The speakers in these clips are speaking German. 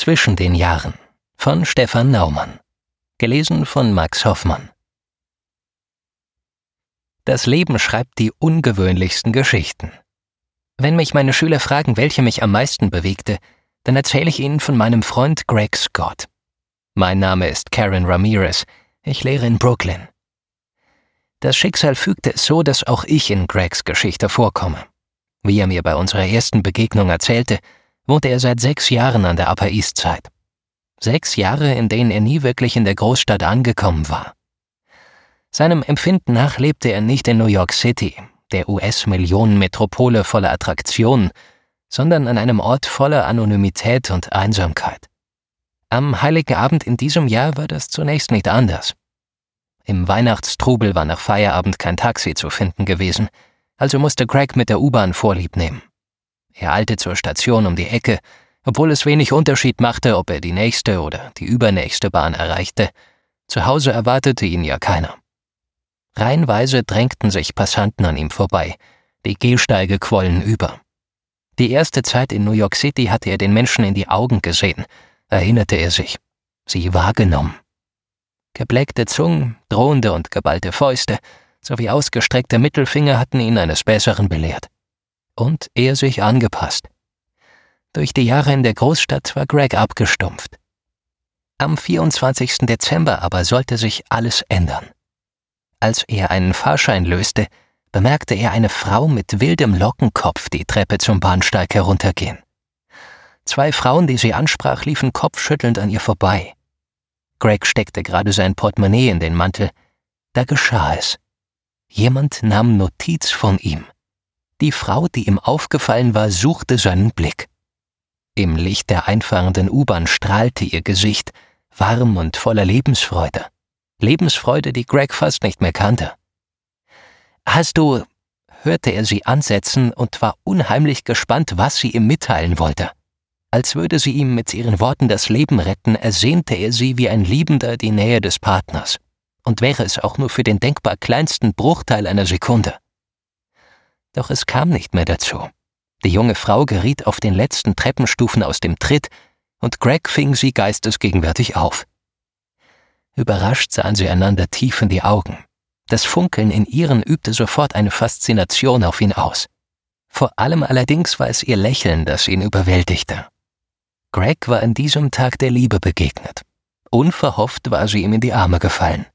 Zwischen den Jahren von Stefan Naumann. Gelesen von Max Hoffmann. Das Leben schreibt die ungewöhnlichsten Geschichten. Wenn mich meine Schüler fragen, welche mich am meisten bewegte, dann erzähle ich ihnen von meinem Freund Greg Scott. Mein Name ist Karen Ramirez. Ich lehre in Brooklyn. Das Schicksal fügte es so, dass auch ich in Gregs Geschichte vorkomme. Wie er mir bei unserer ersten Begegnung erzählte, wohnte er seit sechs Jahren an der Upper East Side. Sechs Jahre, in denen er nie wirklich in der Großstadt angekommen war. Seinem Empfinden nach lebte er nicht in New York City, der US-Millionenmetropole voller Attraktionen, sondern an einem Ort voller Anonymität und Einsamkeit. Am heiligen Abend in diesem Jahr war das zunächst nicht anders. Im Weihnachtstrubel war nach Feierabend kein Taxi zu finden gewesen, also musste Greg mit der U-Bahn Vorlieb nehmen. Er eilte zur Station um die Ecke, obwohl es wenig Unterschied machte, ob er die nächste oder die übernächste Bahn erreichte. Zu Hause erwartete ihn ja keiner. Reihenweise drängten sich Passanten an ihm vorbei. Die Gehsteige quollen über. Die erste Zeit in New York City hatte er den Menschen in die Augen gesehen, erinnerte er sich. Sie wahrgenommen. Gebleckte Zungen, drohende und geballte Fäuste sowie ausgestreckte Mittelfinger hatten ihn eines Besseren belehrt. Und er sich angepasst. Durch die Jahre in der Großstadt war Greg abgestumpft. Am 24. Dezember aber sollte sich alles ändern. Als er einen Fahrschein löste, bemerkte er eine Frau mit wildem Lockenkopf die Treppe zum Bahnsteig heruntergehen. Zwei Frauen, die sie ansprach, liefen kopfschüttelnd an ihr vorbei. Greg steckte gerade sein Portemonnaie in den Mantel. Da geschah es. Jemand nahm Notiz von ihm. Die Frau, die ihm aufgefallen war, suchte seinen Blick. Im Licht der einfahrenden U-Bahn strahlte ihr Gesicht, warm und voller Lebensfreude. Lebensfreude, die Greg fast nicht mehr kannte. Hast du, hörte er sie ansetzen und war unheimlich gespannt, was sie ihm mitteilen wollte. Als würde sie ihm mit ihren Worten das Leben retten, ersehnte er sie wie ein Liebender die Nähe des Partners. Und wäre es auch nur für den denkbar kleinsten Bruchteil einer Sekunde. Doch es kam nicht mehr dazu. Die junge Frau geriet auf den letzten Treppenstufen aus dem Tritt, und Greg fing sie geistesgegenwärtig auf. Überrascht sahen sie einander tief in die Augen. Das Funkeln in ihren übte sofort eine Faszination auf ihn aus. Vor allem allerdings war es ihr Lächeln, das ihn überwältigte. Greg war an diesem Tag der Liebe begegnet. Unverhofft war sie ihm in die Arme gefallen.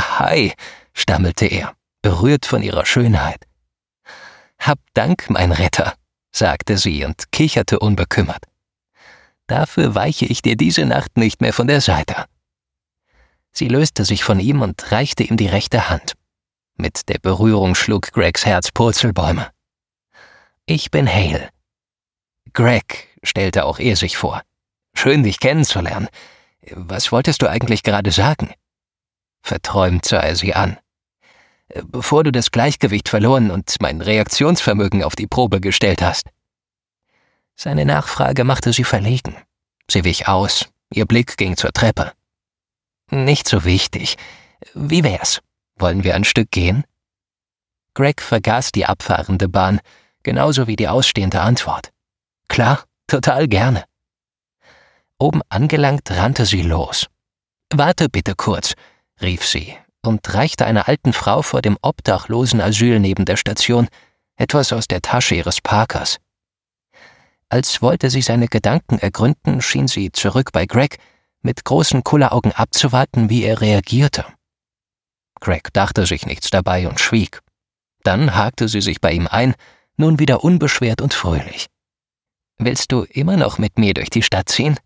Hi, stammelte er, berührt von ihrer Schönheit. Hab Dank, mein Retter, sagte sie und kicherte unbekümmert. Dafür weiche ich dir diese Nacht nicht mehr von der Seite. Sie löste sich von ihm und reichte ihm die rechte Hand. Mit der Berührung schlug Gregs Herz Purzelbäume. Ich bin Hale. Greg, stellte auch er sich vor. Schön, dich kennenzulernen. Was wolltest du eigentlich gerade sagen? Verträumt sah er sie an. Bevor du das Gleichgewicht verloren und mein Reaktionsvermögen auf die Probe gestellt hast. Seine Nachfrage machte sie verlegen. Sie wich aus, ihr Blick ging zur Treppe. Nicht so wichtig. Wie wär's? Wollen wir ein Stück gehen? Greg vergaß die abfahrende Bahn, genauso wie die ausstehende Antwort. Klar, total gerne. Oben angelangt rannte sie los. Warte bitte kurz, rief sie und reichte einer alten Frau vor dem obdachlosen Asyl neben der Station etwas aus der Tasche ihres Parkers. Als wollte sie seine Gedanken ergründen, schien sie zurück bei Greg mit großen Kulleraugen abzuwarten, wie er reagierte. Greg dachte sich nichts dabei und schwieg. Dann hakte sie sich bei ihm ein, nun wieder unbeschwert und fröhlich. Willst du immer noch mit mir durch die Stadt ziehen?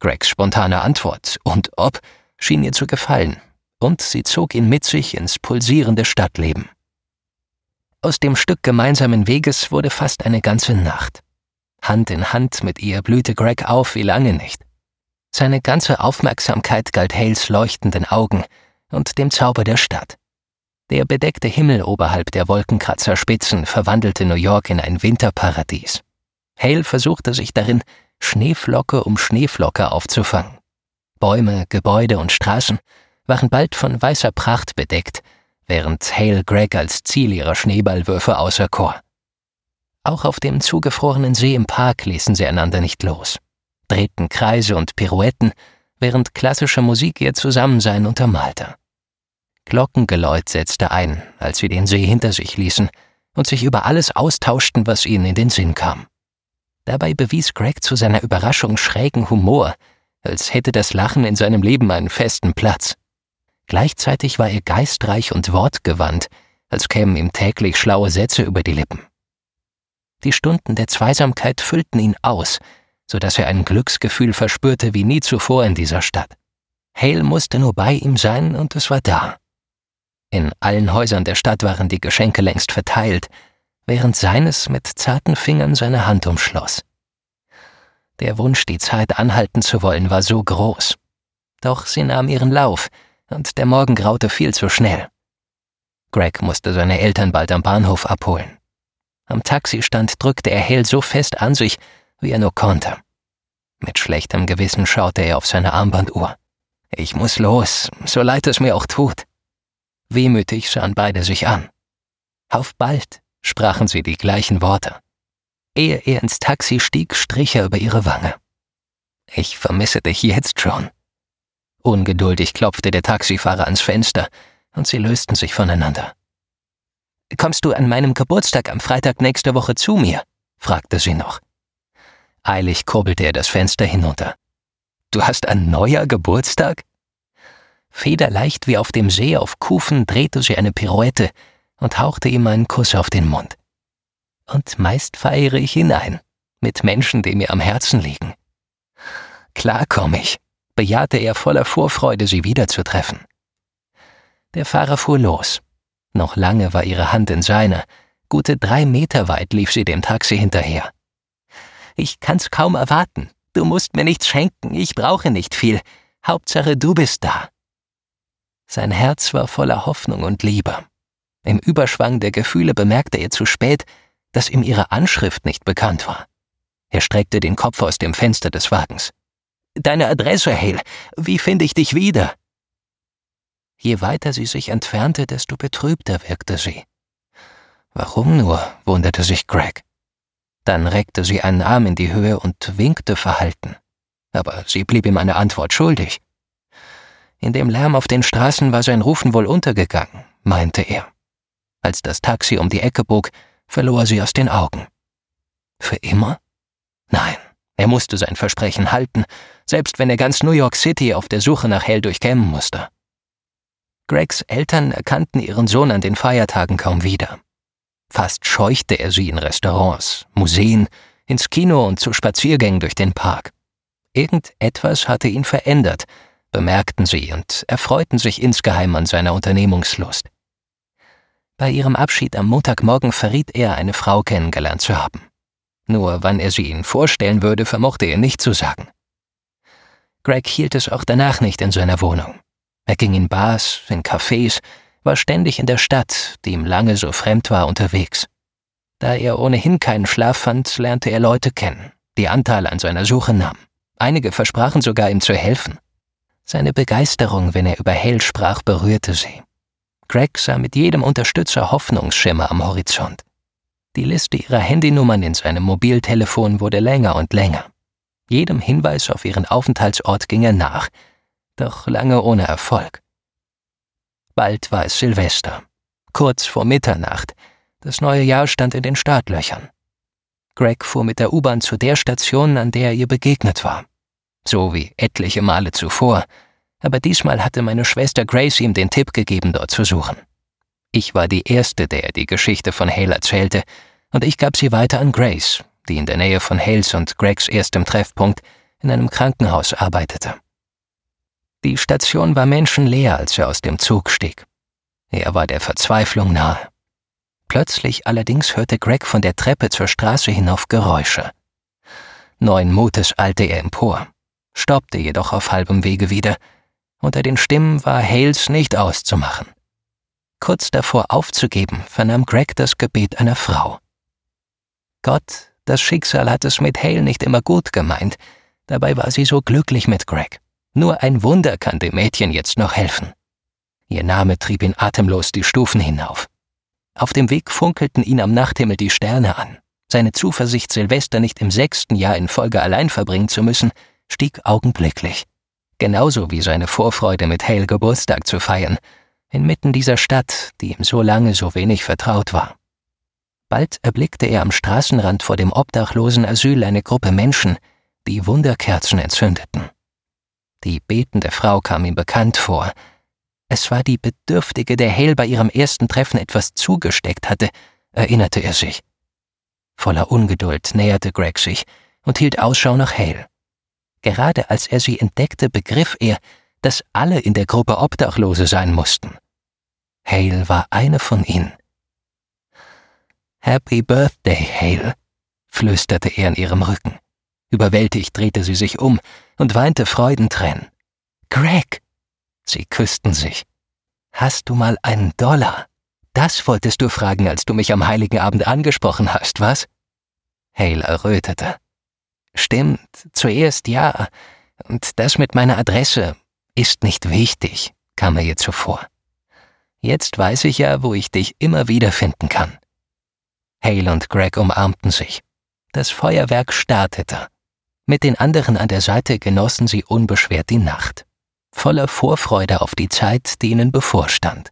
Gregs spontane Antwort und ob schien ihr zu gefallen, und sie zog ihn mit sich ins pulsierende Stadtleben. Aus dem Stück gemeinsamen Weges wurde fast eine ganze Nacht. Hand in Hand mit ihr blühte Greg auf wie lange nicht. Seine ganze Aufmerksamkeit galt Hales leuchtenden Augen und dem Zauber der Stadt. Der bedeckte Himmel oberhalb der Wolkenkratzerspitzen verwandelte New York in ein Winterparadies. Hale versuchte sich darin, Schneeflocke um Schneeflocke aufzufangen. Bäume, Gebäude und Straßen waren bald von weißer Pracht bedeckt, während Hale Greg als Ziel ihrer Schneeballwürfe auserkor. Auch auf dem zugefrorenen See im Park ließen sie einander nicht los. drehten Kreise und Pirouetten, während klassische Musik ihr Zusammensein untermalte. Glockengeläut setzte ein, als sie den See hinter sich ließen und sich über alles austauschten, was ihnen in den Sinn kam. Dabei bewies Greg zu seiner Überraschung schrägen Humor, als hätte das Lachen in seinem Leben einen festen Platz. Gleichzeitig war er geistreich und wortgewandt, als kämen ihm täglich schlaue Sätze über die Lippen. Die Stunden der Zweisamkeit füllten ihn aus, so dass er ein Glücksgefühl verspürte wie nie zuvor in dieser Stadt. Hale musste nur bei ihm sein und es war da. In allen Häusern der Stadt waren die Geschenke längst verteilt, während seines mit zarten Fingern seine Hand umschloss. Der Wunsch, die Zeit anhalten zu wollen, war so groß. Doch sie nahm ihren Lauf, und der Morgen graute viel zu schnell. Greg musste seine Eltern bald am Bahnhof abholen. Am Taxistand drückte er Hale so fest an sich, wie er nur konnte. Mit schlechtem Gewissen schaute er auf seine Armbanduhr. Ich muss los, so leid es mir auch tut. Wehmütig sahen beide sich an. Auf bald, sprachen sie die gleichen Worte. Ehe er ins Taxi stieg, strich er über ihre Wange. Ich vermisse dich jetzt schon. Ungeduldig klopfte der Taxifahrer ans Fenster, und sie lösten sich voneinander. Kommst du an meinem Geburtstag am Freitag nächste Woche zu mir? fragte sie noch. Eilig kurbelte er das Fenster hinunter. Du hast ein neuer Geburtstag? Federleicht wie auf dem See auf Kufen drehte sie eine Pirouette und hauchte ihm einen Kuss auf den Mund. Und meist feiere ich hinein, mit Menschen, die mir am Herzen liegen. Klar komm ich, bejahte er voller Vorfreude, sie wiederzutreffen. Der Fahrer fuhr los. Noch lange war ihre Hand in seiner, gute drei Meter weit lief sie dem Taxi hinterher. Ich kann's kaum erwarten. Du musst mir nichts schenken, ich brauche nicht viel. Hauptsache, du bist da. Sein Herz war voller Hoffnung und Liebe. Im Überschwang der Gefühle bemerkte er zu spät, dass ihm ihre Anschrift nicht bekannt war. Er streckte den Kopf aus dem Fenster des Wagens. Deine Adresse, Hale. Wie finde ich dich wieder? Je weiter sie sich entfernte, desto betrübter wirkte sie. Warum nur? wunderte sich Greg. Dann reckte sie einen Arm in die Höhe und winkte verhalten. Aber sie blieb ihm eine Antwort schuldig. In dem Lärm auf den Straßen war sein Rufen wohl untergegangen, meinte er. Als das Taxi um die Ecke bog, verlor sie aus den Augen. Für immer? Nein, er musste sein Versprechen halten, selbst wenn er ganz New York City auf der Suche nach Hell durchkämmen musste. Gregs Eltern erkannten ihren Sohn an den Feiertagen kaum wieder. Fast scheuchte er sie in Restaurants, Museen, ins Kino und zu Spaziergängen durch den Park. Irgendetwas hatte ihn verändert, bemerkten sie und erfreuten sich insgeheim an seiner Unternehmungslust. Bei ihrem Abschied am Montagmorgen verriet er, eine Frau kennengelernt zu haben. Nur wann er sie ihnen vorstellen würde, vermochte er nicht zu sagen. Greg hielt es auch danach nicht in seiner Wohnung. Er ging in Bars, in Cafés, war ständig in der Stadt, die ihm lange so fremd war, unterwegs. Da er ohnehin keinen Schlaf fand, lernte er Leute kennen, die Anteil an seiner Suche nahmen. Einige versprachen sogar, ihm zu helfen. Seine Begeisterung, wenn er über Hale sprach, berührte sie. Greg sah mit jedem Unterstützer Hoffnungsschimmer am Horizont. Die Liste ihrer Handynummern in seinem Mobiltelefon wurde länger und länger. Jedem Hinweis auf ihren Aufenthaltsort ging er nach, doch lange ohne Erfolg. Bald war es Silvester, kurz vor Mitternacht. Das neue Jahr stand in den Startlöchern. Greg fuhr mit der U-Bahn zu der Station, an der er ihr begegnet war so wie etliche Male zuvor, aber diesmal hatte meine Schwester Grace ihm den Tipp gegeben, dort zu suchen. Ich war die Erste, der die Geschichte von Hale erzählte, und ich gab sie weiter an Grace, die in der Nähe von Hales und Gregs erstem Treffpunkt in einem Krankenhaus arbeitete. Die Station war menschenleer, als er aus dem Zug stieg. Er war der Verzweiflung nahe. Plötzlich allerdings hörte Greg von der Treppe zur Straße hinauf Geräusche. Neuen Mutes eilte er empor stoppte jedoch auf halbem Wege wieder. Unter den Stimmen war Hales nicht auszumachen. Kurz davor aufzugeben, vernahm Greg das Gebet einer Frau. Gott, das Schicksal hat es mit Hale nicht immer gut gemeint, dabei war sie so glücklich mit Greg. Nur ein Wunder kann dem Mädchen jetzt noch helfen. Ihr Name trieb ihn atemlos die Stufen hinauf. Auf dem Weg funkelten ihn am Nachthimmel die Sterne an. Seine Zuversicht, Silvester nicht im sechsten Jahr in Folge allein verbringen zu müssen, stieg augenblicklich. Genauso wie seine Vorfreude, mit Hale Geburtstag zu feiern, inmitten dieser Stadt, die ihm so lange so wenig vertraut war. Bald erblickte er am Straßenrand vor dem obdachlosen Asyl eine Gruppe Menschen, die Wunderkerzen entzündeten. Die betende Frau kam ihm bekannt vor. Es war die Bedürftige, der Hale bei ihrem ersten Treffen etwas zugesteckt hatte, erinnerte er sich. Voller Ungeduld näherte Greg sich und hielt Ausschau nach Hale. Gerade als er sie entdeckte, begriff er, dass alle in der Gruppe Obdachlose sein mussten. Hale war eine von ihnen. Happy Birthday, Hale, flüsterte er in ihrem Rücken. Überwältigt drehte sie sich um und weinte Freudentränen. Greg! Sie küssten sich. Hast du mal einen Dollar? Das wolltest du fragen, als du mich am heiligen Abend angesprochen hast, was? Hale errötete. Stimmt, zuerst ja. Und das mit meiner Adresse ist nicht wichtig, kam mir ihr zuvor. Jetzt weiß ich ja, wo ich dich immer wieder finden kann. Hale und Greg umarmten sich. Das Feuerwerk startete. Mit den anderen an der Seite genossen sie unbeschwert die Nacht, voller Vorfreude auf die Zeit, die ihnen bevorstand.